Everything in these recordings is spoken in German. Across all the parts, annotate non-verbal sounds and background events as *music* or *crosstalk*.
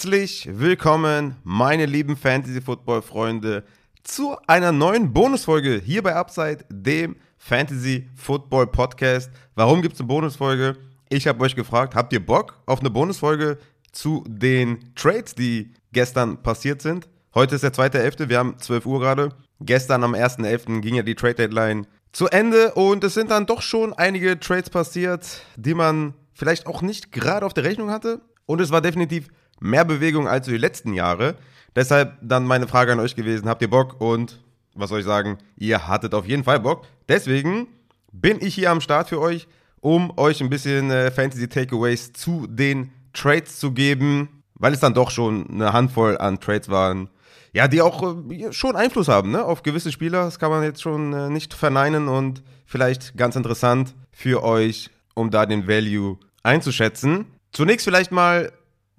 Herzlich willkommen, meine lieben Fantasy-Football-Freunde, zu einer neuen Bonusfolge hier bei Upside, dem Fantasy-Football-Podcast. Warum gibt es eine Bonusfolge? Ich habe euch gefragt, habt ihr Bock auf eine Bonusfolge zu den Trades, die gestern passiert sind? Heute ist der 2.11., wir haben 12 Uhr gerade. Gestern am 1.11. ging ja die Trade-Deadline zu Ende und es sind dann doch schon einige Trades passiert, die man vielleicht auch nicht gerade auf der Rechnung hatte. Und es war definitiv mehr Bewegung als die letzten Jahre. Deshalb dann meine Frage an euch gewesen, habt ihr Bock? Und was soll ich sagen, ihr hattet auf jeden Fall Bock. Deswegen bin ich hier am Start für euch, um euch ein bisschen äh, Fantasy Takeaways zu den Trades zu geben, weil es dann doch schon eine Handvoll an Trades waren, ja, die auch äh, schon Einfluss haben ne, auf gewisse Spieler. Das kann man jetzt schon äh, nicht verneinen und vielleicht ganz interessant für euch, um da den Value einzuschätzen. Zunächst vielleicht mal,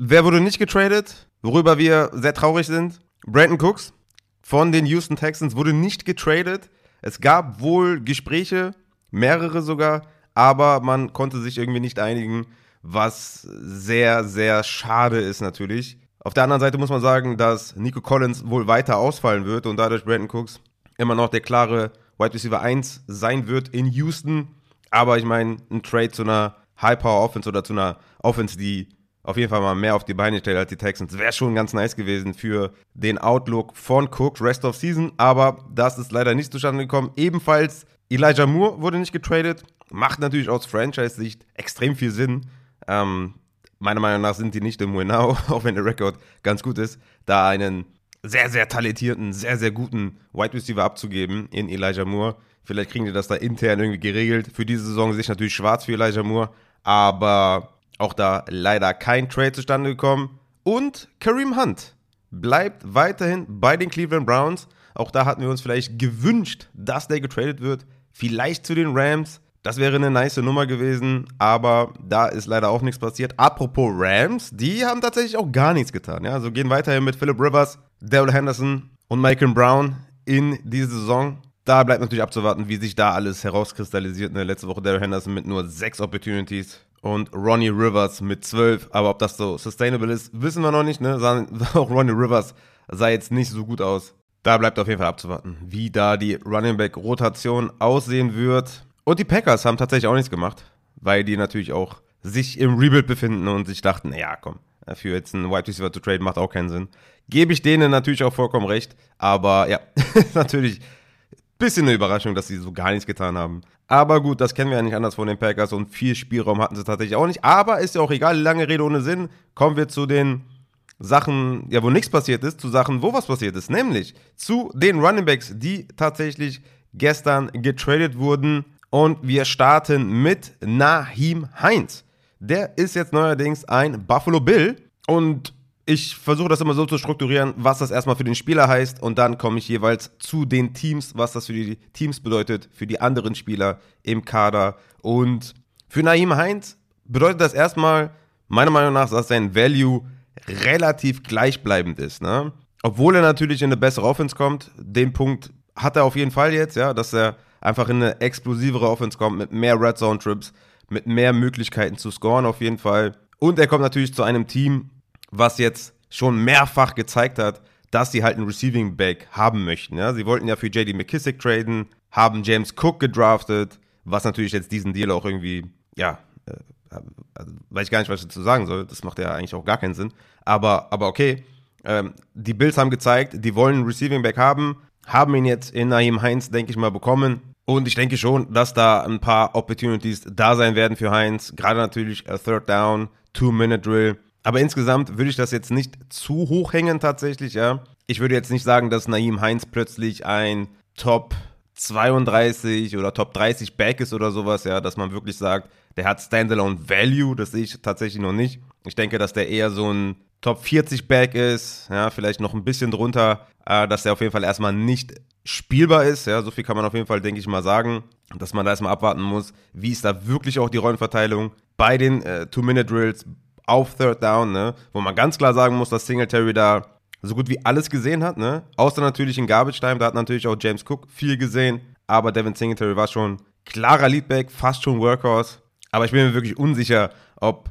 wer wurde nicht getradet, worüber wir sehr traurig sind. Brandon Cooks von den Houston Texans wurde nicht getradet. Es gab wohl Gespräche, mehrere sogar, aber man konnte sich irgendwie nicht einigen, was sehr, sehr schade ist natürlich. Auf der anderen Seite muss man sagen, dass Nico Collins wohl weiter ausfallen wird und dadurch Brandon Cooks immer noch der klare Wide Receiver 1 sein wird in Houston. Aber ich meine, ein Trade zu einer High-Power-Offense oder zu einer Offense, die auf jeden Fall mal mehr auf die Beine stellt als die Texans, wäre schon ganz nice gewesen für den Outlook von Cook Rest of Season. Aber das ist leider nicht zustande gekommen. Ebenfalls Elijah Moore wurde nicht getradet. Macht natürlich aus Franchise-Sicht extrem viel Sinn. Ähm, meiner Meinung nach sind die nicht im Winnow, *laughs* auch wenn der Rekord ganz gut ist, da einen sehr, sehr talentierten, sehr, sehr guten Wide Receiver abzugeben in Elijah Moore. Vielleicht kriegen die das da intern irgendwie geregelt. Für diese Saison sich natürlich schwarz für Elijah Moore, aber auch da leider kein Trade zustande gekommen. Und Kareem Hunt bleibt weiterhin bei den Cleveland Browns. Auch da hatten wir uns vielleicht gewünscht, dass der getradet wird. Vielleicht zu den Rams. Das wäre eine nice Nummer gewesen, aber da ist leider auch nichts passiert. Apropos Rams, die haben tatsächlich auch gar nichts getan. Ja, also gehen weiterhin mit Philip Rivers, Daryl Henderson und Michael Brown in diese Saison. Da bleibt natürlich abzuwarten, wie sich da alles herauskristallisiert. Ne? Letzte Woche Daryl Henderson mit nur sechs Opportunities und Ronnie Rivers mit zwölf. Aber ob das so sustainable ist, wissen wir noch nicht. Ne? *laughs* Auch Ronnie Rivers sah jetzt nicht so gut aus. Da bleibt auf jeden Fall abzuwarten, wie da die Running Back Rotation aussehen wird. Und die Packers haben tatsächlich auch nichts gemacht, weil die natürlich auch sich im Rebuild befinden und sich dachten, naja, komm, für jetzt einen Wide Receiver zu traden macht auch keinen Sinn. Gebe ich denen natürlich auch vollkommen recht, aber ja, *laughs* natürlich bisschen eine Überraschung, dass sie so gar nichts getan haben. Aber gut, das kennen wir ja nicht anders von den Packers und viel Spielraum hatten sie tatsächlich auch nicht. Aber ist ja auch egal, lange Rede ohne Sinn. Kommen wir zu den Sachen, ja, wo nichts passiert ist, zu Sachen, wo was passiert ist. Nämlich zu den Running Backs, die tatsächlich gestern getradet wurden. Und wir starten mit Nahim Heinz. Der ist jetzt neuerdings ein Buffalo Bill. Und ich versuche das immer so zu strukturieren, was das erstmal für den Spieler heißt. Und dann komme ich jeweils zu den Teams, was das für die Teams bedeutet, für die anderen Spieler im Kader. Und für Nahim Heinz bedeutet das erstmal, meiner Meinung nach, dass sein Value relativ gleichbleibend ist. Ne? Obwohl er natürlich in eine bessere Offense kommt, den Punkt hat er auf jeden Fall jetzt, ja, dass er einfach in eine explosivere Offense kommt mit mehr Red Zone Trips, mit mehr Möglichkeiten zu scoren auf jeden Fall. Und er kommt natürlich zu einem Team, was jetzt schon mehrfach gezeigt hat, dass sie halt einen Receiving Back haben möchten. Ja? Sie wollten ja für JD McKissick traden, haben James Cook gedraftet, was natürlich jetzt diesen Deal auch irgendwie, ja, äh, also, weiß ich gar nicht, was ich dazu sagen soll. Das macht ja eigentlich auch gar keinen Sinn. Aber, aber okay, ähm, die Bills haben gezeigt, die wollen einen Receiving Back haben, haben ihn jetzt in Naheem Heinz, denke ich mal, bekommen. Und ich denke schon, dass da ein paar Opportunities da sein werden für Heinz. Gerade natürlich a Third Down, Two-Minute-Drill. Aber insgesamt würde ich das jetzt nicht zu hoch hängen tatsächlich, ja. Ich würde jetzt nicht sagen, dass Naim Heinz plötzlich ein Top 32 oder Top 30 Back ist oder sowas, ja, dass man wirklich sagt, der hat Standalone Value, das sehe ich tatsächlich noch nicht. Ich denke, dass der eher so ein Top 40 Back ist, ja, vielleicht noch ein bisschen drunter, äh, dass der auf jeden Fall erstmal nicht spielbar ist. Ja, so viel kann man auf jeden Fall, denke ich mal, sagen, dass man da erstmal abwarten muss, wie ist da wirklich auch die Rollenverteilung bei den äh, Two-Minute-Drills auf Third Down, ne? wo man ganz klar sagen muss, dass Singletary da so gut wie alles gesehen hat, ne? Außer natürlich in Garbage Time, da hat natürlich auch James Cook viel gesehen, aber Devin Singletary war schon klarer Leadback, fast schon Workhorse. Aber ich bin mir wirklich unsicher, ob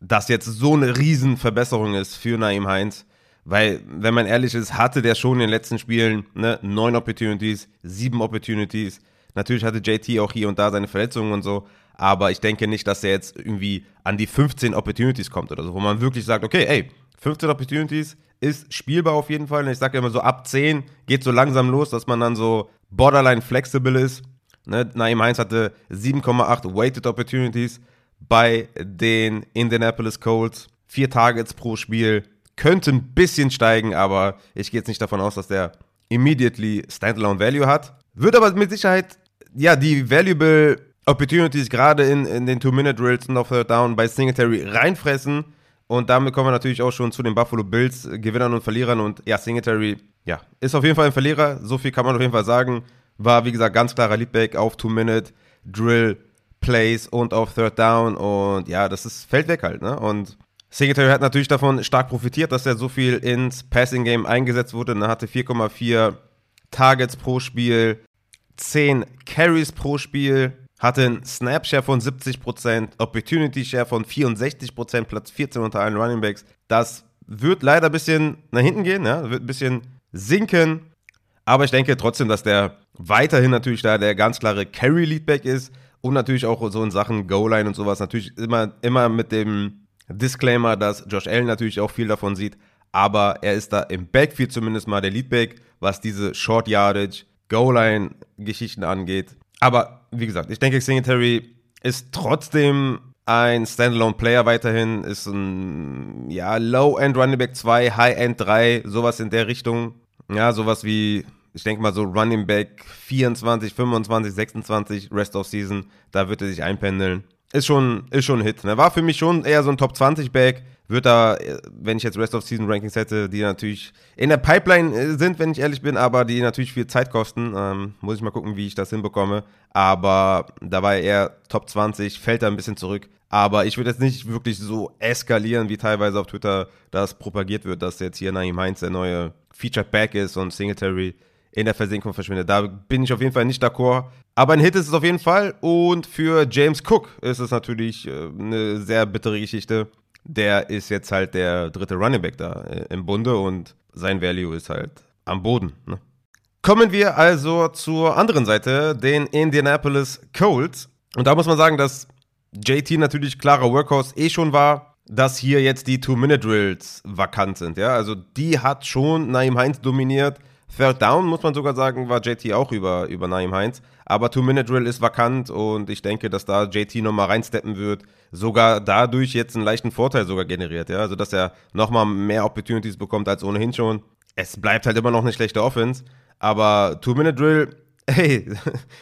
das jetzt so eine Riesenverbesserung ist für Naim Heinz. Weil, wenn man ehrlich ist, hatte der schon in den letzten Spielen ne, neun Opportunities, sieben Opportunities. Natürlich hatte JT auch hier und da seine Verletzungen und so. Aber ich denke nicht, dass er jetzt irgendwie an die 15 Opportunities kommt oder so, wo man wirklich sagt, okay, ey, 15 Opportunities ist spielbar auf jeden Fall. Und ich sage immer so, ab 10 geht so langsam los, dass man dann so borderline flexible ist. Ne? Naim Heinz hatte 7,8 Weighted Opportunities bei den Indianapolis Colts. Vier Targets pro Spiel. Könnte ein bisschen steigen, aber ich gehe jetzt nicht davon aus, dass der immediately Standalone Value hat. Wird aber mit Sicherheit, ja, die valuable Opportunities gerade in, in den Two-Minute-Drills und auf Third Down bei Singletary reinfressen. Und damit kommen wir natürlich auch schon zu den Buffalo Bills, Gewinnern und Verlierern. Und ja, Singletary, ja, ist auf jeden Fall ein Verlierer. So viel kann man auf jeden Fall sagen. War, wie gesagt, ganz klarer Leadback auf Two-Minute-Drill, Plays und auf Third Down. Und ja, das ist, fällt weg halt, ne? Und Singletary hat natürlich davon stark profitiert, dass er so viel ins Passing-Game eingesetzt wurde. Er hatte 4,4 Targets pro Spiel, 10 Carries pro Spiel, hatte einen Snap-Share von 70%, Opportunity-Share von 64%, Platz 14 unter allen Running Backs. Das wird leider ein bisschen nach hinten gehen, ja? wird ein bisschen sinken. Aber ich denke trotzdem, dass der weiterhin natürlich da der ganz klare Carry-Leadback ist und natürlich auch so in Sachen Goal-Line und sowas natürlich immer, immer mit dem Disclaimer, dass Josh Allen natürlich auch viel davon sieht. Aber er ist da im Backfield zumindest mal der Leadback, was diese Short Yardage, Goal-Line-Geschichten angeht. Aber wie gesagt, ich denke, Singletary ist trotzdem ein Standalone-Player weiterhin, ist ein ja, Low-End Running Back 2, High-End 3, sowas in der Richtung. Ja, sowas wie, ich denke mal so Running Back 24, 25, 26, Rest of Season, da wird er sich einpendeln. Ist schon, ist schon ein Hit. Ne? War für mich schon eher so ein Top 20 Back wird da, wenn ich jetzt Rest of Season Rankings hätte, die natürlich in der Pipeline äh, sind, wenn ich ehrlich bin, aber die natürlich viel Zeit kosten. Ähm, muss ich mal gucken, wie ich das hinbekomme. Aber da war er eher Top 20, fällt da ein bisschen zurück. Aber ich würde jetzt nicht wirklich so eskalieren, wie teilweise auf Twitter das propagiert wird, dass jetzt hier Naim Heinz der neue Featured Back ist und Singletary in der Versenkung verschwindet. Da bin ich auf jeden Fall nicht d'accord. Aber ein Hit ist es auf jeden Fall. Und für James Cook ist es natürlich äh, eine sehr bittere Geschichte der ist jetzt halt der dritte Running Back da äh, im Bunde und sein Value ist halt am Boden. Ne? Kommen wir also zur anderen Seite, den Indianapolis Colts. Und da muss man sagen, dass JT natürlich klarer Workhorse eh schon war, dass hier jetzt die Two-Minute-Drills vakant sind. Ja? Also die hat schon Naim Heinz dominiert. Third Down, muss man sogar sagen, war JT auch über, über Naim Heinz. Aber Two-Minute-Drill ist vakant und ich denke, dass da JT nochmal reinsteppen wird. Sogar dadurch jetzt einen leichten Vorteil sogar generiert. Ja? Also, dass er nochmal mehr Opportunities bekommt als ohnehin schon. Es bleibt halt immer noch eine schlechte Offense. Aber Two-Minute-Drill, *laughs* hey,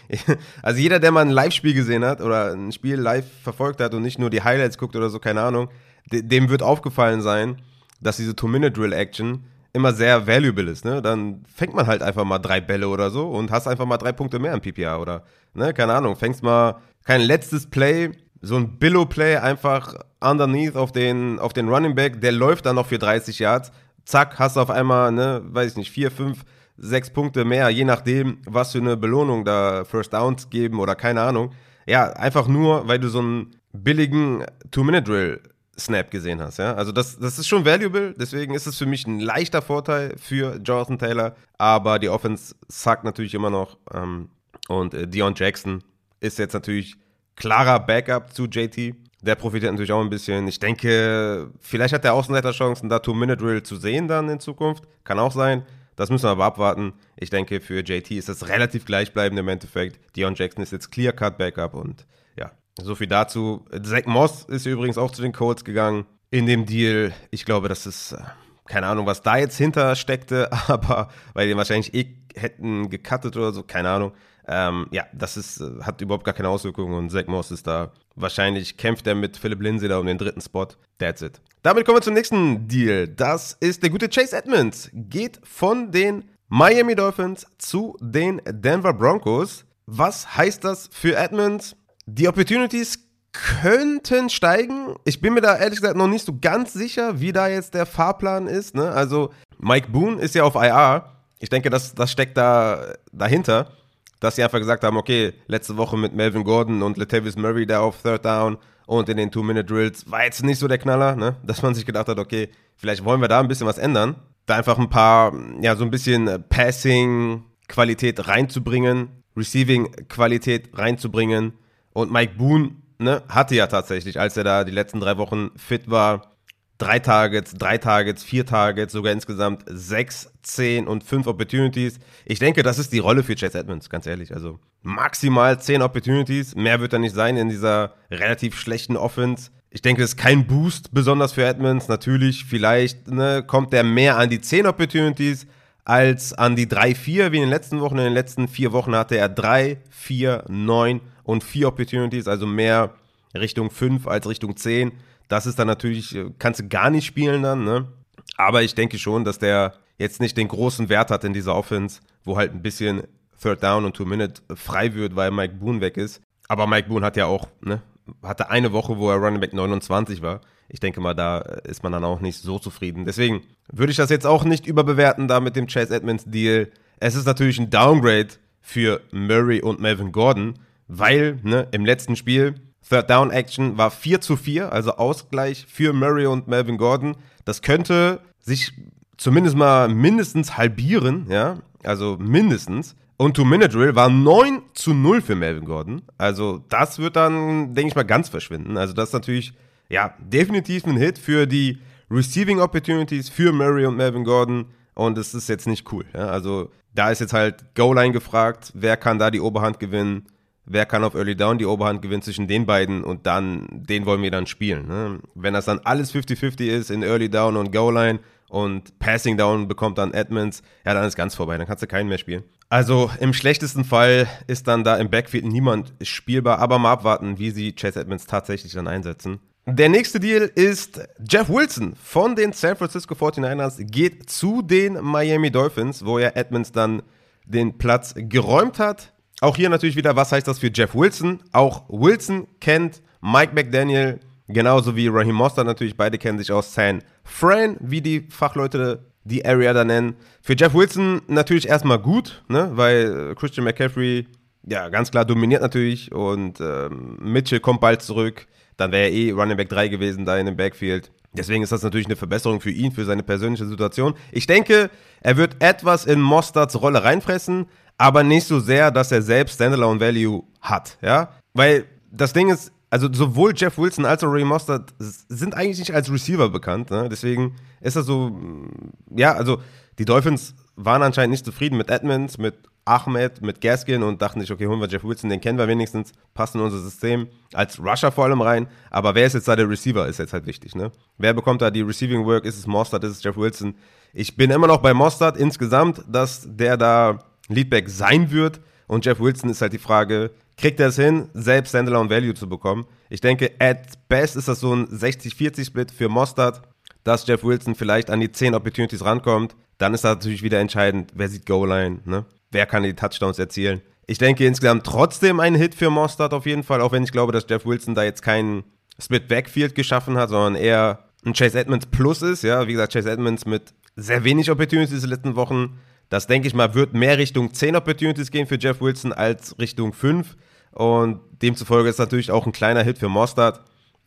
*laughs* also jeder, der mal ein Live-Spiel gesehen hat oder ein Spiel live verfolgt hat und nicht nur die Highlights guckt oder so, keine Ahnung, dem wird aufgefallen sein, dass diese Two-Minute-Drill-Action immer sehr valuable ist, ne? Dann fängt man halt einfach mal drei Bälle oder so und hast einfach mal drei Punkte mehr im PPA oder, ne? Keine Ahnung, fängst mal kein letztes Play, so ein Billow-Play einfach underneath auf den, auf den Running Back, der läuft dann noch für 30 Yards. Zack, hast du auf einmal, ne, weiß ich nicht, vier, fünf, sechs Punkte mehr, je nachdem, was für eine Belohnung da First Downs geben oder keine Ahnung. Ja, einfach nur, weil du so einen billigen Two-Minute-Drill Snap gesehen hast. Ja? Also das, das ist schon valuable, deswegen ist es für mich ein leichter Vorteil für Jonathan Taylor, aber die Offense sagt natürlich immer noch ähm, und äh, Dion Jackson ist jetzt natürlich klarer Backup zu JT. Der profitiert natürlich auch ein bisschen. Ich denke, vielleicht hat er Außenseiterchancen, da Two-Minute-Drill zu sehen dann in Zukunft. Kann auch sein. Das müssen wir aber abwarten. Ich denke, für JT ist das relativ gleichbleibend im Endeffekt. Dion Jackson ist jetzt Clear-Cut-Backup und ja, so viel dazu. Zach Moss ist übrigens auch zu den Colts gegangen in dem Deal. Ich glaube, das ist äh, keine Ahnung, was da jetzt hinter steckte, *laughs* aber weil die wahrscheinlich eh hätten gecuttet oder so, keine Ahnung. Ähm, ja, das ist, äh, hat überhaupt gar keine Auswirkungen und Zach Moss ist da. Wahrscheinlich kämpft er mit Philip Lindsay da um den dritten Spot. That's it. Damit kommen wir zum nächsten Deal. Das ist der gute Chase Edmonds. Geht von den Miami Dolphins zu den Denver Broncos. Was heißt das für Edmonds? Die Opportunities könnten steigen. Ich bin mir da ehrlich gesagt noch nicht so ganz sicher, wie da jetzt der Fahrplan ist. Ne? Also Mike Boone ist ja auf IR. Ich denke, das, das steckt da dahinter, dass sie einfach gesagt haben, okay, letzte Woche mit Melvin Gordon und Latavius Murray da auf Third Down und in den Two-Minute-Drills war jetzt nicht so der Knaller, ne? *laughs* dass man sich gedacht hat, okay, vielleicht wollen wir da ein bisschen was ändern. Da einfach ein paar, ja, so ein bisschen Passing-Qualität reinzubringen, Receiving-Qualität reinzubringen. Und Mike Boone ne, hatte ja tatsächlich, als er da die letzten drei Wochen fit war, drei Targets, drei Targets, vier Targets, sogar insgesamt sechs, zehn und fünf Opportunities. Ich denke, das ist die Rolle für Chase Edmonds, ganz ehrlich. Also maximal zehn Opportunities. Mehr wird da nicht sein in dieser relativ schlechten Offense. Ich denke, das ist kein Boost besonders für Edmonds. Natürlich, vielleicht ne, kommt er mehr an die zehn Opportunities als an die drei, vier, wie in den letzten Wochen. In den letzten vier Wochen hatte er drei, vier, neun und vier Opportunities, also mehr Richtung fünf als Richtung zehn. Das ist dann natürlich, äh, kannst du gar nicht spielen dann, ne? Aber ich denke schon, dass der jetzt nicht den großen Wert hat in dieser Offense, wo halt ein bisschen Third Down und Two Minute frei wird, weil Mike Boone weg ist. Aber Mike Boone hat ja auch, ne, hatte eine Woche, wo er Running Back 29 war. Ich denke mal, da ist man dann auch nicht so zufrieden. Deswegen würde ich das jetzt auch nicht überbewerten da mit dem Chase Edmonds Deal. Es ist natürlich ein Downgrade für Murray und Melvin Gordon, weil ne, im letzten Spiel Third Down Action war 4 zu 4, also Ausgleich für Murray und Melvin Gordon. Das könnte sich zumindest mal mindestens halbieren, ja, also mindestens. Und Two-Minute-Drill war 9 zu 0 für Melvin Gordon. Also das wird dann, denke ich mal, ganz verschwinden. Also das ist natürlich, ja, definitiv ein Hit für die Receiving Opportunities für Murray und Melvin Gordon. Und es ist jetzt nicht cool. Ja? Also da ist jetzt halt Goal-Line gefragt, wer kann da die Oberhand gewinnen wer kann auf Early Down die Oberhand gewinnen zwischen den beiden und dann, den wollen wir dann spielen. Ne? Wenn das dann alles 50-50 ist in Early Down und Goal Line und Passing Down bekommt dann Edmonds, ja, dann ist ganz vorbei, dann kannst du keinen mehr spielen. Also im schlechtesten Fall ist dann da im Backfield niemand spielbar, aber mal abwarten, wie sie Chase Edmonds tatsächlich dann einsetzen. Der nächste Deal ist Jeff Wilson von den San Francisco 49ers geht zu den Miami Dolphins, wo ja Edmonds dann den Platz geräumt hat. Auch hier natürlich wieder, was heißt das für Jeff Wilson? Auch Wilson kennt Mike McDaniel, genauso wie Raheem Mostert natürlich. Beide kennen sich aus San Fran, wie die Fachleute die Area da nennen. Für Jeff Wilson natürlich erstmal gut, ne? weil Christian McCaffrey ja ganz klar dominiert natürlich und ähm, Mitchell kommt bald zurück. Dann wäre er eh Running Back 3 gewesen da in dem Backfield. Deswegen ist das natürlich eine Verbesserung für ihn, für seine persönliche Situation. Ich denke, er wird etwas in Mostards Rolle reinfressen, aber nicht so sehr, dass er selbst Standalone Value hat, ja? Weil das Ding ist, also sowohl Jeff Wilson als auch Ray Mostert sind eigentlich nicht als Receiver bekannt, ne? deswegen ist das so, mm, ja, also die Dolphins waren anscheinend nicht zufrieden mit Edmonds, mit Ahmed, mit Gaskin und dachten sich, okay, holen wir Jeff Wilson, den kennen wir wenigstens, passt in unser System, als Rusher vor allem rein, aber wer ist jetzt da der Receiver, ist jetzt halt wichtig, ne? Wer bekommt da die Receiving Work, ist es Mostert, ist es Jeff Wilson? Ich bin immer noch bei Mostert insgesamt, dass der da Leadback sein wird. Und Jeff Wilson ist halt die Frage, kriegt er es hin, selbst Standalone Value zu bekommen? Ich denke, at best ist das so ein 60-40-Split für Mostard, dass Jeff Wilson vielleicht an die 10 Opportunities rankommt. Dann ist das natürlich wieder entscheidend, wer sieht Goal-Line, ne? wer kann die Touchdowns erzielen. Ich denke insgesamt trotzdem ein Hit für Mostard auf jeden Fall, auch wenn ich glaube, dass Jeff Wilson da jetzt keinen Split Backfield geschaffen hat, sondern eher ein Chase Edmonds Plus ist. Ja, wie gesagt, Chase Edmonds mit sehr wenig Opportunities in den letzten Wochen das denke ich mal, wird mehr Richtung 10 Opportunities gehen für Jeff Wilson als Richtung 5. Und demzufolge ist natürlich auch ein kleiner Hit für Mostard.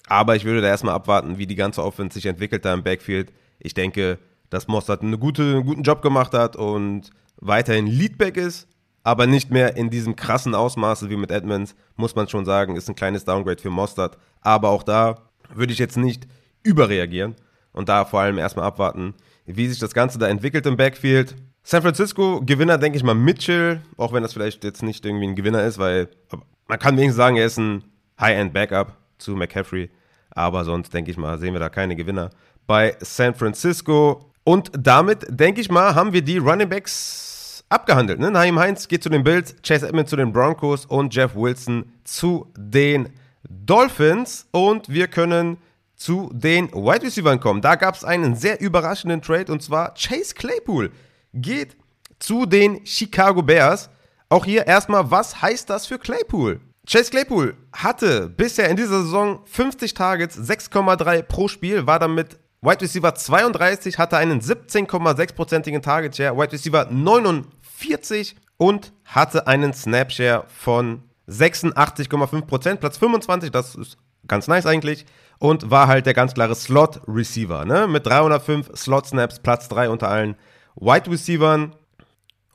Aber ich würde da erstmal abwarten, wie die ganze Offense sich entwickelt da im Backfield. Ich denke, dass Mostard eine gute, einen guten Job gemacht hat und weiterhin Leadback ist, aber nicht mehr in diesem krassen Ausmaße wie mit Edmonds, muss man schon sagen, ist ein kleines Downgrade für Mostard. Aber auch da würde ich jetzt nicht überreagieren und da vor allem erstmal abwarten, wie sich das Ganze da entwickelt im Backfield. San Francisco, Gewinner, denke ich mal, Mitchell, auch wenn das vielleicht jetzt nicht irgendwie ein Gewinner ist, weil man kann wenigstens sagen, er ist ein High-End-Backup zu McCaffrey. Aber sonst, denke ich mal, sehen wir da keine Gewinner bei San Francisco. Und damit, denke ich mal, haben wir die Running Backs abgehandelt. Ne? Naheem Heinz geht zu den Bills, Chase Edmonds zu den Broncos und Jeff Wilson zu den Dolphins. Und wir können zu den Wide Receivers kommen. Da gab es einen sehr überraschenden Trade und zwar Chase Claypool geht zu den Chicago Bears. Auch hier erstmal, was heißt das für Claypool? Chase Claypool hatte bisher in dieser Saison 50 Targets, 6,3 pro Spiel, war damit Wide Receiver 32, hatte einen 17,6%igen Target Share, Wide Receiver 49 und hatte einen Snap Share von 86,5%, Platz 25, das ist ganz nice eigentlich. Und war halt der ganz klare Slot-Receiver, ne? Mit 305 Slot-Snaps, Platz 3 unter allen Wide Receivern.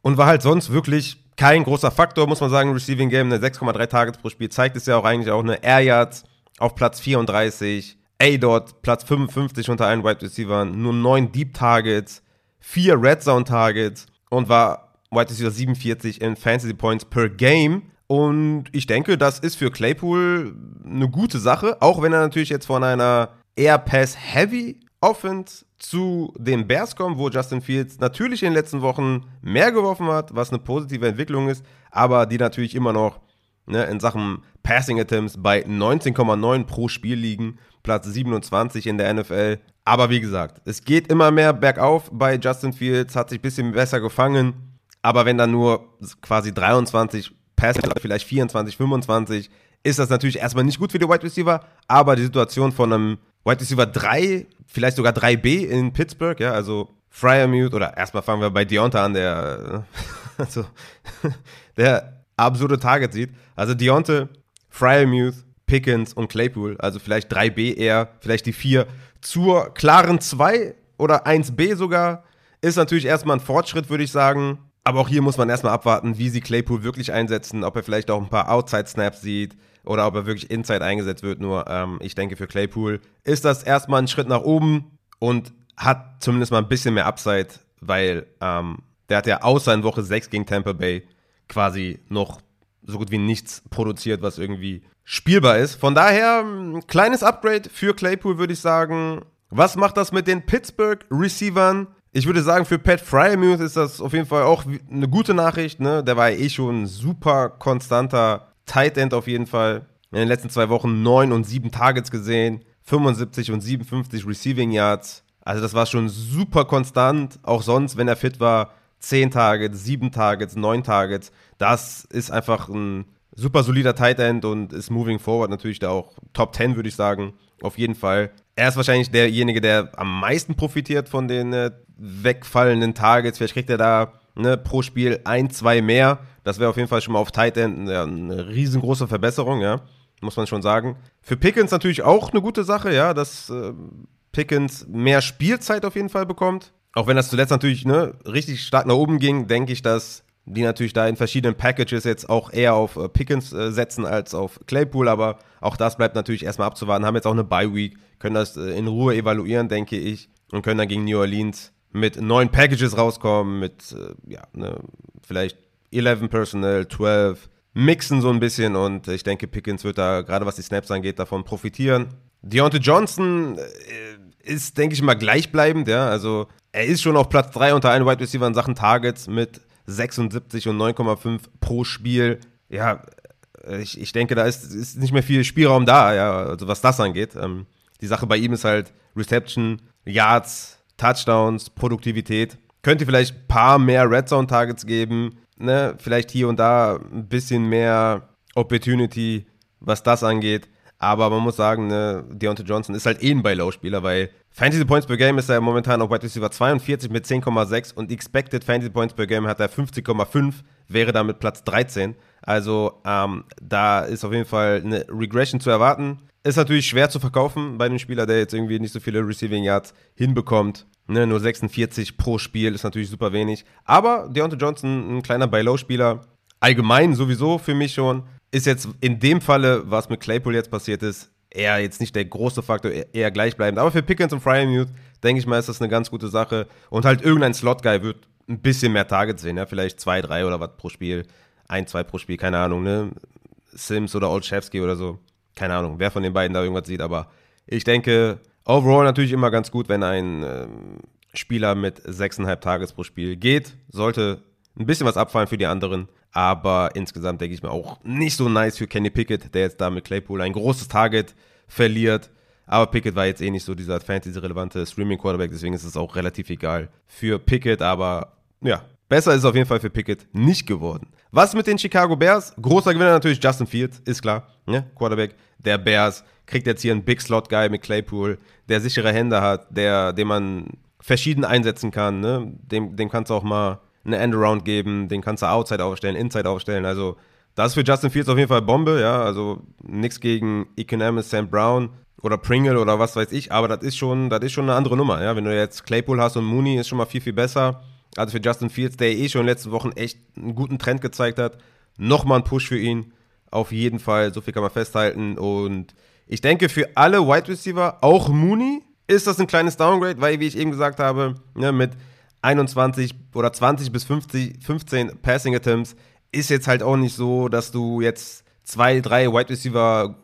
Und war halt sonst wirklich kein großer Faktor, muss man sagen, Receiving Game, eine 6,3 Targets pro Spiel, zeigt es ja auch eigentlich auch eine Air Yards auf Platz 34, A-Dot Platz 55 unter allen Wide Receivers, nur 9 Deep Targets, 4 Red Zone Targets und war Wide Receiver 47 in Fantasy Points per Game. Und ich denke, das ist für Claypool eine gute Sache, auch wenn er natürlich jetzt von einer eher Pass-Heavy Offense zu den Bears kommen, wo Justin Fields natürlich in den letzten Wochen mehr geworfen hat, was eine positive Entwicklung ist, aber die natürlich immer noch ne, in Sachen Passing Attempts bei 19,9 pro Spiel liegen, Platz 27 in der NFL. Aber wie gesagt, es geht immer mehr bergauf bei Justin Fields, hat sich ein bisschen besser gefangen, aber wenn dann nur quasi 23 Pässe, vielleicht 24, 25, ist das natürlich erstmal nicht gut für die Wide Receiver, aber die Situation von einem Wide Receiver 3, vielleicht sogar 3B in Pittsburgh, ja, also Fryermuth oder erstmal fangen wir bei Deonta an, der, *laughs* also, *laughs* der absurde Target sieht. Also Deonta, Fryermuth, Pickens und Claypool, also vielleicht 3B eher, vielleicht die 4 zur klaren 2 oder 1B sogar, ist natürlich erstmal ein Fortschritt, würde ich sagen. Aber auch hier muss man erstmal abwarten, wie sie Claypool wirklich einsetzen, ob er vielleicht auch ein paar Outside-Snaps sieht oder ob er wirklich Inside eingesetzt wird. Nur ähm, ich denke, für Claypool ist das erstmal ein Schritt nach oben und hat zumindest mal ein bisschen mehr Upside, weil ähm, der hat ja außer in Woche 6 gegen Tampa Bay quasi noch so gut wie nichts produziert, was irgendwie spielbar ist. Von daher, ein kleines Upgrade für Claypool, würde ich sagen. Was macht das mit den Pittsburgh Receivern? Ich würde sagen, für Pat Fryermuth ist das auf jeden Fall auch eine gute Nachricht. Ne? Der war ja eh schon ein super konstanter Tight End auf jeden Fall. In den letzten zwei Wochen 9 und 7 Targets gesehen, 75 und 57 Receiving Yards. Also das war schon super konstant. Auch sonst, wenn er fit war, 10 Targets, 7 Targets, 9 Targets. Das ist einfach ein super solider Tight End und ist moving forward natürlich da auch Top 10, würde ich sagen. Auf jeden Fall. Er ist wahrscheinlich derjenige, der am meisten profitiert von den äh, wegfallenden Targets. Vielleicht kriegt er da ne, pro Spiel ein, zwei mehr. Das wäre auf jeden Fall schon mal auf Tight End ja, eine riesengroße Verbesserung, ja. Muss man schon sagen. Für Pickens natürlich auch eine gute Sache, ja, dass äh, Pickens mehr Spielzeit auf jeden Fall bekommt. Auch wenn das zuletzt natürlich ne, richtig stark nach oben ging, denke ich, dass die natürlich da in verschiedenen Packages jetzt auch eher auf äh, Pickens äh, setzen als auf Claypool, aber auch das bleibt natürlich erstmal abzuwarten. Haben jetzt auch eine Bye Week, können das äh, in Ruhe evaluieren, denke ich, und können dann gegen New Orleans mit neuen Packages rauskommen, mit ja, ne, vielleicht 11 Personnel, 12, mixen so ein bisschen und ich denke, Pickens wird da, gerade was die Snaps angeht, davon profitieren. Deontay Johnson äh, ist, denke ich mal, gleichbleibend, ja, also er ist schon auf Platz 3 unter allen Wide Receiver in Sachen Targets mit 76 und 9,5 pro Spiel. Ja, ich, ich denke, da ist, ist nicht mehr viel Spielraum da, ja, also was das angeht. Ähm, die Sache bei ihm ist halt Reception, Yards, Touchdowns, Produktivität. Könnte vielleicht ein paar mehr Red Zone Targets geben, ne? Vielleicht hier und da ein bisschen mehr Opportunity, was das angeht. Aber man muss sagen, ne, Deontay Johnson ist halt eh ein Buy-Low-Spieler, weil Fantasy Points per Game ist er momentan auf Wide Receiver 42 mit 10,6 und Expected Fantasy Points per Game hat er 50,5, wäre damit Platz 13. Also ähm, da ist auf jeden Fall eine Regression zu erwarten. Ist natürlich schwer zu verkaufen bei einem Spieler, der jetzt irgendwie nicht so viele Receiving Yards hinbekommt. Ne, nur 46 pro Spiel ist natürlich super wenig. Aber Deontay Johnson, ein kleiner Buy-Low-Spieler, allgemein sowieso für mich schon, ist jetzt in dem Falle, was mit Claypool jetzt passiert ist, eher jetzt nicht der große Faktor, eher gleichbleibend. Aber für Pickens und Fryermuth, denke ich mal, ist das eine ganz gute Sache. Und halt irgendein Slot-Guy wird ein bisschen mehr Targets sehen, ja, vielleicht zwei, drei oder was pro Spiel. Ein, zwei pro Spiel, keine Ahnung, ne? Sims oder Olszewski oder so keine Ahnung, wer von den beiden da irgendwas sieht, aber ich denke, overall natürlich immer ganz gut, wenn ein ähm, Spieler mit 6,5 Tages pro Spiel geht. Sollte ein bisschen was abfallen für die anderen, aber insgesamt denke ich mir auch nicht so nice für Kenny Pickett, der jetzt da mit Claypool ein großes Target verliert. Aber Pickett war jetzt eh nicht so dieser Fantasy-relevante Streaming-Quarterback, deswegen ist es auch relativ egal für Pickett, aber ja, besser ist es auf jeden Fall für Pickett nicht geworden. Was mit den Chicago Bears? Großer Gewinner natürlich Justin Fields, ist klar. Ne? Quarterback der Bears kriegt jetzt hier einen Big Slot Guy mit Claypool, der sichere Hände hat, der, den man verschieden einsetzen kann. Ne? Dem, dem kannst du auch mal eine Endaround geben, den kannst du Outside aufstellen, Inside aufstellen. Also Das ist für Justin Fields auf jeden Fall Bombe, ja. Also nichts gegen Economist, Sam Brown oder Pringle oder was weiß ich, aber das ist schon, das ist schon eine andere Nummer, ja. Wenn du jetzt Claypool hast und Mooney ist schon mal viel, viel besser. Also für Justin Fields, der eh schon in den letzten Wochen echt einen guten Trend gezeigt hat, nochmal ein Push für ihn. Auf jeden Fall, so viel kann man festhalten. Und ich denke, für alle Wide Receiver, auch Mooney, ist das ein kleines Downgrade, weil, wie ich eben gesagt habe, ne, mit 21 oder 20 bis 50, 15 Passing Attempts ist jetzt halt auch nicht so, dass du jetzt zwei, drei Wide Receiver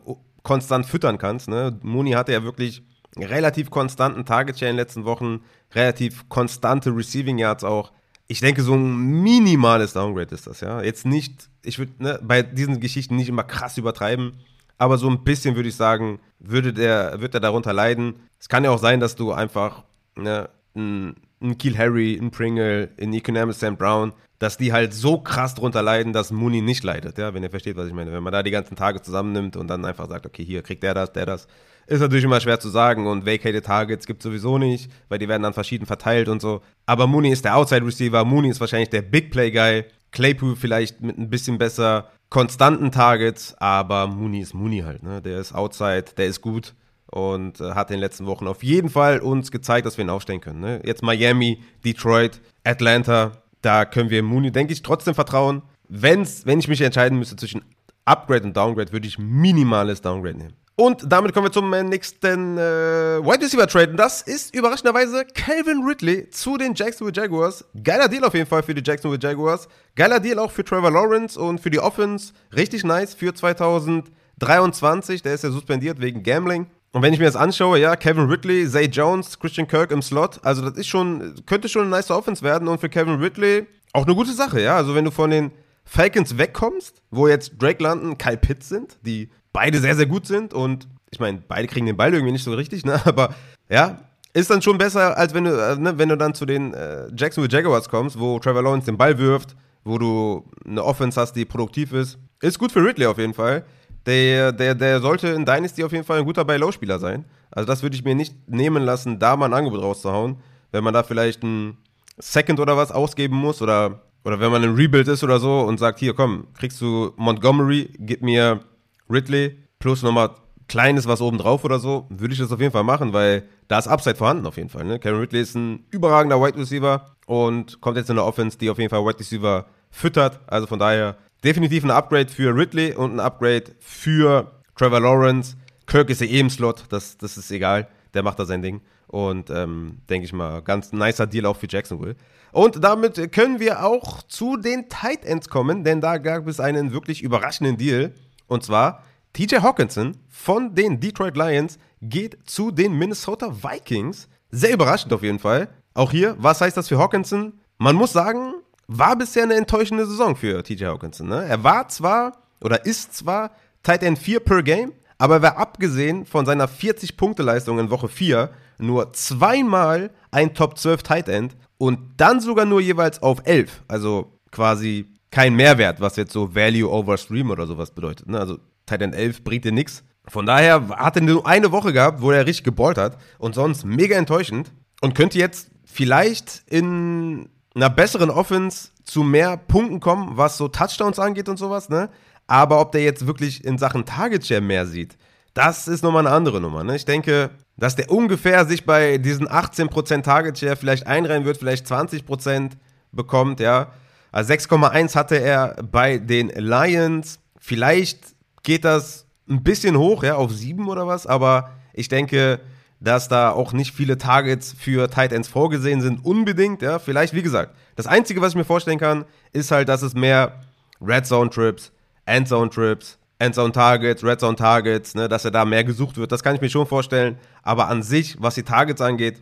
konstant füttern kannst. Ne? Mooney hatte ja wirklich relativ konstanten Target Share in den letzten Wochen, relativ konstante Receiving Yards auch. Ich denke, so ein minimales Downgrade ist das, ja. Jetzt nicht, ich würde ne, bei diesen Geschichten nicht immer krass übertreiben, aber so ein bisschen würde ich sagen, würde der, wird er darunter leiden. Es kann ja auch sein, dass du einfach ne, ein, ein Kiel Harry, ein Pringle, ein Economist Sam Brown, dass die halt so krass drunter leiden, dass Mooney nicht leidet, ja, wenn ihr versteht, was ich meine. Wenn man da die ganzen Tage zusammennimmt und dann einfach sagt, okay, hier kriegt der das, der das, ist natürlich immer schwer zu sagen und vacated Targets gibt es sowieso nicht, weil die werden dann verschieden verteilt und so. Aber Mooney ist der Outside Receiver, Mooney ist wahrscheinlich der Big Play Guy, Claypool vielleicht mit ein bisschen besser konstanten Targets, aber Mooney ist Mooney halt, ne? Der ist Outside, der ist gut und äh, hat in den letzten Wochen auf jeden Fall uns gezeigt, dass wir ihn aufstellen können. Ne? Jetzt Miami, Detroit, Atlanta, da können wir Mooney, denke ich, trotzdem vertrauen. Wenn's, wenn ich mich entscheiden müsste zwischen Upgrade und Downgrade, würde ich minimales Downgrade nehmen. Und damit kommen wir zum äh, nächsten äh, Wide Receiver Trade. Und das ist überraschenderweise Calvin Ridley zu den Jacksonville Jaguars. Geiler Deal auf jeden Fall für die Jacksonville Jaguars. Geiler Deal auch für Trevor Lawrence und für die Offense. Richtig nice für 2023. Der ist ja suspendiert wegen Gambling. Und wenn ich mir das anschaue, ja, Kevin Ridley, Zay Jones, Christian Kirk im Slot, also das ist schon, könnte schon eine nice Offense werden und für Kevin Ridley auch eine gute Sache, ja. Also wenn du von den Falcons wegkommst, wo jetzt Drake London, Kyle Pitts sind, die beide sehr, sehr gut sind und ich meine, beide kriegen den Ball irgendwie nicht so richtig, ne? *laughs* Aber ja, ist dann schon besser, als wenn du, äh, ne, wenn du dann zu den äh, Jacksonville Jaguars kommst, wo Trevor Lawrence den Ball wirft, wo du eine Offense hast, die produktiv ist. Ist gut für Ridley auf jeden Fall. Der, der, der sollte in Dynasty auf jeden Fall ein guter Buy-Low-Spieler sein. Also das würde ich mir nicht nehmen lassen, da mal ein Angebot rauszuhauen. Wenn man da vielleicht ein Second oder was ausgeben muss oder, oder wenn man ein Rebuild ist oder so und sagt, hier komm, kriegst du Montgomery, gib mir Ridley plus nochmal kleines was oben drauf oder so, würde ich das auf jeden Fall machen, weil da ist Upside vorhanden auf jeden Fall. Ne? Karen Ridley ist ein überragender Wide Receiver und kommt jetzt in eine Offense, die auf jeden Fall Wide Receiver füttert. Also von daher definitiv ein Upgrade für Ridley und ein Upgrade für Trevor Lawrence. Kirk ist ja eh im Slot, das, das ist egal. Der macht da sein Ding. Und ähm, denke ich mal, ganz nicer Deal auch für Jacksonville. Und damit können wir auch zu den Tight Ends kommen, denn da gab es einen wirklich überraschenden Deal. Und zwar TJ Hawkinson von den Detroit Lions geht zu den Minnesota Vikings. Sehr überraschend auf jeden Fall. Auch hier, was heißt das für Hawkinson? Man muss sagen, war bisher eine enttäuschende Saison für TJ Hawkinson. Ne? Er war zwar oder ist zwar Tight End 4 per Game, aber er war abgesehen von seiner 40-Punkte-Leistung in Woche 4 nur zweimal ein Top 12 Tight End und dann sogar nur jeweils auf 11. Also quasi kein Mehrwert, was jetzt so Value over Stream oder sowas bedeutet. Ne? Also Tight End 11 bringt dir nichts. Von daher hat er nur eine Woche gehabt, wo er richtig geballt hat und sonst mega enttäuschend und könnte jetzt vielleicht in einer besseren Offense zu mehr Punkten kommen, was so Touchdowns angeht und sowas, ne? Aber ob der jetzt wirklich in Sachen Target Share mehr sieht, das ist nochmal eine andere Nummer. Ne? Ich denke, dass der ungefähr sich bei diesen 18% Target Share vielleicht einreihen wird, vielleicht 20% bekommt, ja. Also 6,1 hatte er bei den Lions. Vielleicht geht das ein bisschen hoch, ja, auf 7 oder was, aber ich denke, dass da auch nicht viele Targets für Tight Ends vorgesehen sind, unbedingt, ja. Vielleicht, wie gesagt, das Einzige, was ich mir vorstellen kann, ist halt, dass es mehr Red Zone Trips, End Zone Trips, End Zone Targets, Red Zone Targets, ne, dass er da mehr gesucht wird. Das kann ich mir schon vorstellen. Aber an sich, was die Targets angeht,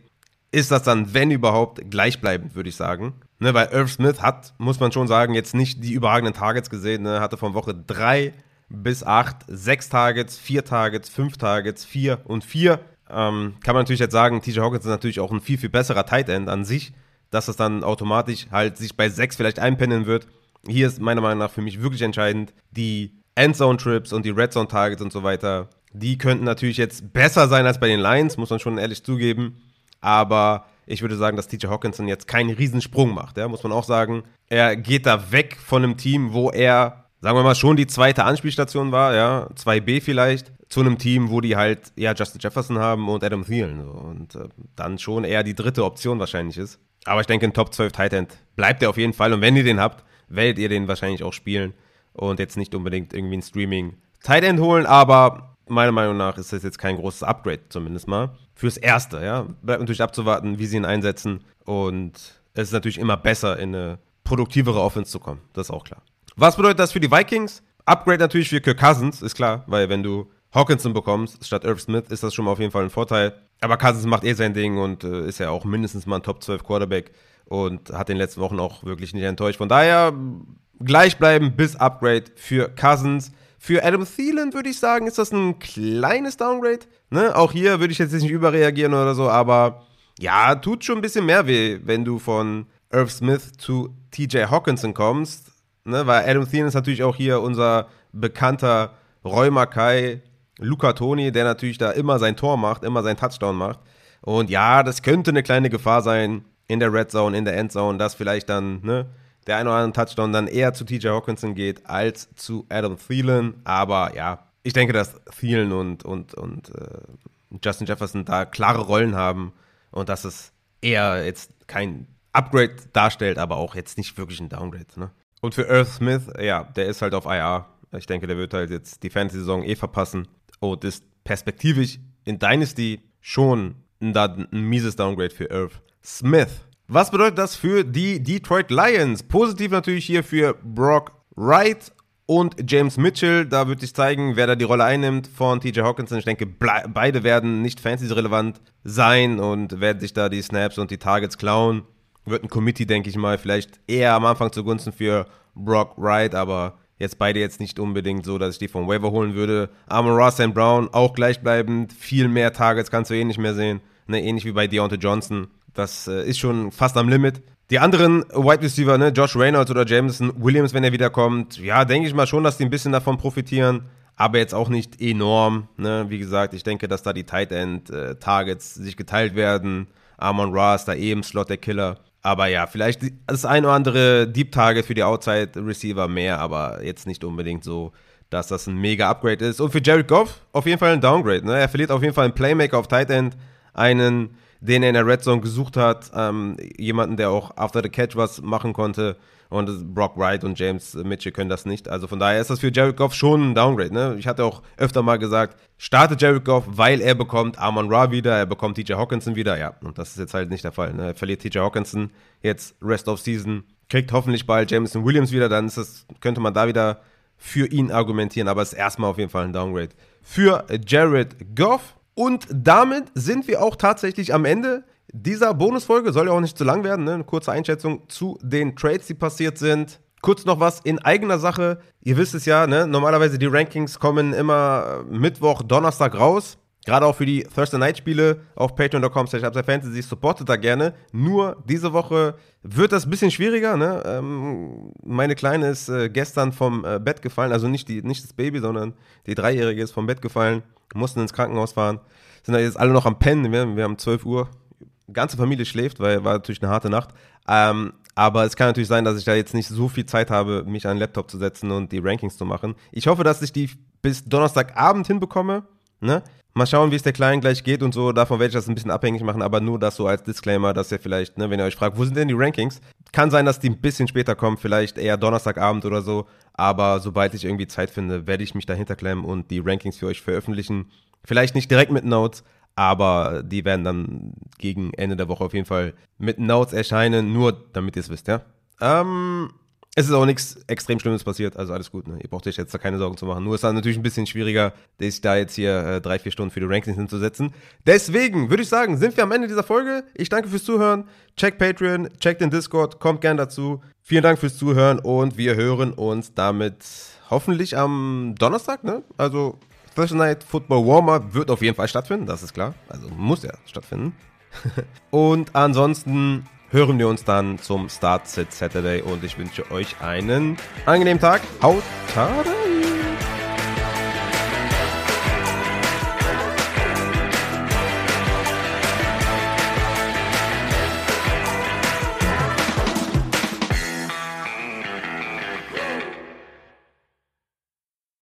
ist das dann, wenn überhaupt, gleichbleibend, würde ich sagen. Ne, weil Irv Smith hat, muss man schon sagen, jetzt nicht die überragenden Targets gesehen. Ne, hatte von Woche 3 bis 8 6 Targets, 4 Targets, 5 Targets, 4 und 4. Ähm, kann man natürlich jetzt sagen, TJ Hawkins ist natürlich auch ein viel, viel besserer Tight End an sich, dass das dann automatisch halt sich bei 6 vielleicht einpendeln wird. Hier ist meiner Meinung nach für mich wirklich entscheidend, die Endzone-Trips und die Red Zone-Targets und so weiter, die könnten natürlich jetzt besser sein als bei den Lions, muss man schon ehrlich zugeben. Aber ich würde sagen, dass TJ Hawkinson jetzt keinen Riesensprung macht. Ja, muss man auch sagen. Er geht da weg von einem Team, wo er sagen wir mal, schon die zweite Anspielstation war, ja, 2B vielleicht, zu einem Team, wo die halt, ja, Justin Jefferson haben und Adam Thielen. So. Und äh, dann schon eher die dritte Option wahrscheinlich ist. Aber ich denke, ein Top 12 Tight bleibt er auf jeden Fall. Und wenn ihr den habt, werdet ihr den wahrscheinlich auch spielen. Und jetzt nicht unbedingt irgendwie ein Streaming Tight holen, aber meiner Meinung nach ist das jetzt kein großes Upgrade, zumindest mal. Fürs Erste, ja. Bleibt natürlich abzuwarten, wie sie ihn einsetzen. Und es ist natürlich immer besser, in eine produktivere Offense zu kommen. Das ist auch klar. Was bedeutet das für die Vikings? Upgrade natürlich für Kirk Cousins, ist klar, weil wenn du Hawkinson bekommst statt Irv Smith, ist das schon mal auf jeden Fall ein Vorteil. Aber Cousins macht eh sein Ding und äh, ist ja auch mindestens mal ein Top 12 Quarterback und hat in den letzten Wochen auch wirklich nicht enttäuscht. Von daher gleich bleiben bis Upgrade für Cousins. Für Adam Thielen würde ich sagen, ist das ein kleines Downgrade. Ne? Auch hier würde ich jetzt nicht überreagieren oder so, aber ja, tut schon ein bisschen mehr weh, wenn du von Irv Smith zu TJ Hawkinson kommst. Ne? Weil Adam Thielen ist natürlich auch hier unser bekannter Roy Mackay, Luca Toni, der natürlich da immer sein Tor macht, immer sein Touchdown macht. Und ja, das könnte eine kleine Gefahr sein in der Red Zone, in der Endzone, dass vielleicht dann ne, der ein oder andere Touchdown dann eher zu TJ Hawkinson geht als zu Adam Thielen. Aber ja, ich denke, dass Thielen und, und, und äh, Justin Jefferson da klare Rollen haben und dass es eher jetzt kein Upgrade darstellt, aber auch jetzt nicht wirklich ein Downgrade. Ne? Und für Earth Smith, ja, der ist halt auf IR. Ich denke, der wird halt jetzt die Fantasy-Saison eh verpassen und ist perspektivisch in Dynasty schon ein, ein mieses Downgrade für Irv Smith. Was bedeutet das für die Detroit Lions? Positiv natürlich hier für Brock Wright und James Mitchell. Da würde ich zeigen, wer da die Rolle einnimmt von TJ Hawkinson. Ich denke, beide werden nicht fantasy-relevant sein und werden sich da die Snaps und die Targets klauen. Wird ein Committee, denke ich mal, vielleicht eher am Anfang zugunsten für Brock Wright, aber Jetzt beide jetzt nicht unbedingt so, dass ich die vom Waiver holen würde. Amon Ross Brown auch gleichbleibend. Viel mehr Targets kannst du eh nicht mehr sehen. Ne, ähnlich wie bei Deontay Johnson. Das äh, ist schon fast am Limit. Die anderen Wide Receiver, ne, Josh Reynolds oder Jameson Williams, wenn er wiederkommt, ja, denke ich mal schon, dass die ein bisschen davon profitieren. Aber jetzt auch nicht enorm. Ne? Wie gesagt, ich denke, dass da die Tight End äh, Targets sich geteilt werden. Amon Ross, da eben Slot der Killer. Aber ja, vielleicht das ein oder andere Deep Target für die Outside Receiver mehr, aber jetzt nicht unbedingt so, dass das ein mega Upgrade ist. Und für Jared Goff auf jeden Fall ein Downgrade. Ne? Er verliert auf jeden Fall einen Playmaker auf Tight End, einen, den er in der Red Zone gesucht hat, ähm, jemanden, der auch after the catch was machen konnte. Und Brock Wright und James Mitchell können das nicht. Also von daher ist das für Jared Goff schon ein Downgrade. Ne? Ich hatte auch öfter mal gesagt, startet Jared Goff, weil er bekommt Amon Ra wieder, er bekommt TJ Hawkinson wieder. Ja, und das ist jetzt halt nicht der Fall. Ne? Er verliert TJ Hawkinson jetzt Rest of Season, kriegt hoffentlich bald Jameson Williams wieder, dann das, könnte man da wieder für ihn argumentieren. Aber es ist erstmal auf jeden Fall ein Downgrade für Jared Goff. Und damit sind wir auch tatsächlich am Ende dieser Bonusfolge soll ja auch nicht zu lang werden. Ne? Eine kurze Einschätzung zu den Trades, die passiert sind. Kurz noch was in eigener Sache. Ihr wisst es ja, ne? normalerweise die Rankings kommen immer Mittwoch, Donnerstag raus. Gerade auch für die Thursday Night Spiele auf patreon.com fantasy supportet da gerne. Nur diese Woche wird das ein bisschen schwieriger. Ne? Ähm, meine Kleine ist äh, gestern vom äh, Bett gefallen, also nicht, die, nicht das Baby, sondern die Dreijährige ist vom Bett gefallen, mussten ins Krankenhaus fahren. Sind da jetzt alle noch am Pennen. Wir, wir haben 12 Uhr, ganze Familie schläft, weil war natürlich eine harte Nacht. Ähm, aber es kann natürlich sein, dass ich da jetzt nicht so viel Zeit habe, mich an den Laptop zu setzen und die Rankings zu machen. Ich hoffe, dass ich die bis Donnerstagabend hinbekomme. Ne? Mal schauen, wie es der Kleinen gleich geht und so. Davon werde ich das ein bisschen abhängig machen, aber nur das so als Disclaimer, dass ihr vielleicht, ne, wenn ihr euch fragt, wo sind denn die Rankings? Kann sein, dass die ein bisschen später kommen, vielleicht eher Donnerstagabend oder so. Aber sobald ich irgendwie Zeit finde, werde ich mich dahinter klemmen und die Rankings für euch veröffentlichen. Vielleicht nicht direkt mit Notes, aber die werden dann gegen Ende der Woche auf jeden Fall mit Notes erscheinen, nur damit ihr es wisst, ja. Ähm, es ist auch nichts extrem Schlimmes passiert, also alles gut. Ne? Ihr braucht euch jetzt da keine Sorgen zu machen. Nur ist dann natürlich ein bisschen schwieriger, sich da jetzt hier äh, drei, vier Stunden für die Rankings hinzusetzen. Deswegen würde ich sagen, sind wir am Ende dieser Folge. Ich danke fürs Zuhören. Check Patreon, check den Discord, kommt gern dazu. Vielen Dank fürs Zuhören und wir hören uns damit hoffentlich am Donnerstag, ne? Also Thursday Night Football Warm-Up wird auf jeden Fall stattfinden, das ist klar. Also muss ja stattfinden. *laughs* und ansonsten hören wir uns dann zum Start Sit Saturday und ich wünsche euch einen angenehmen Tag. Haut rein!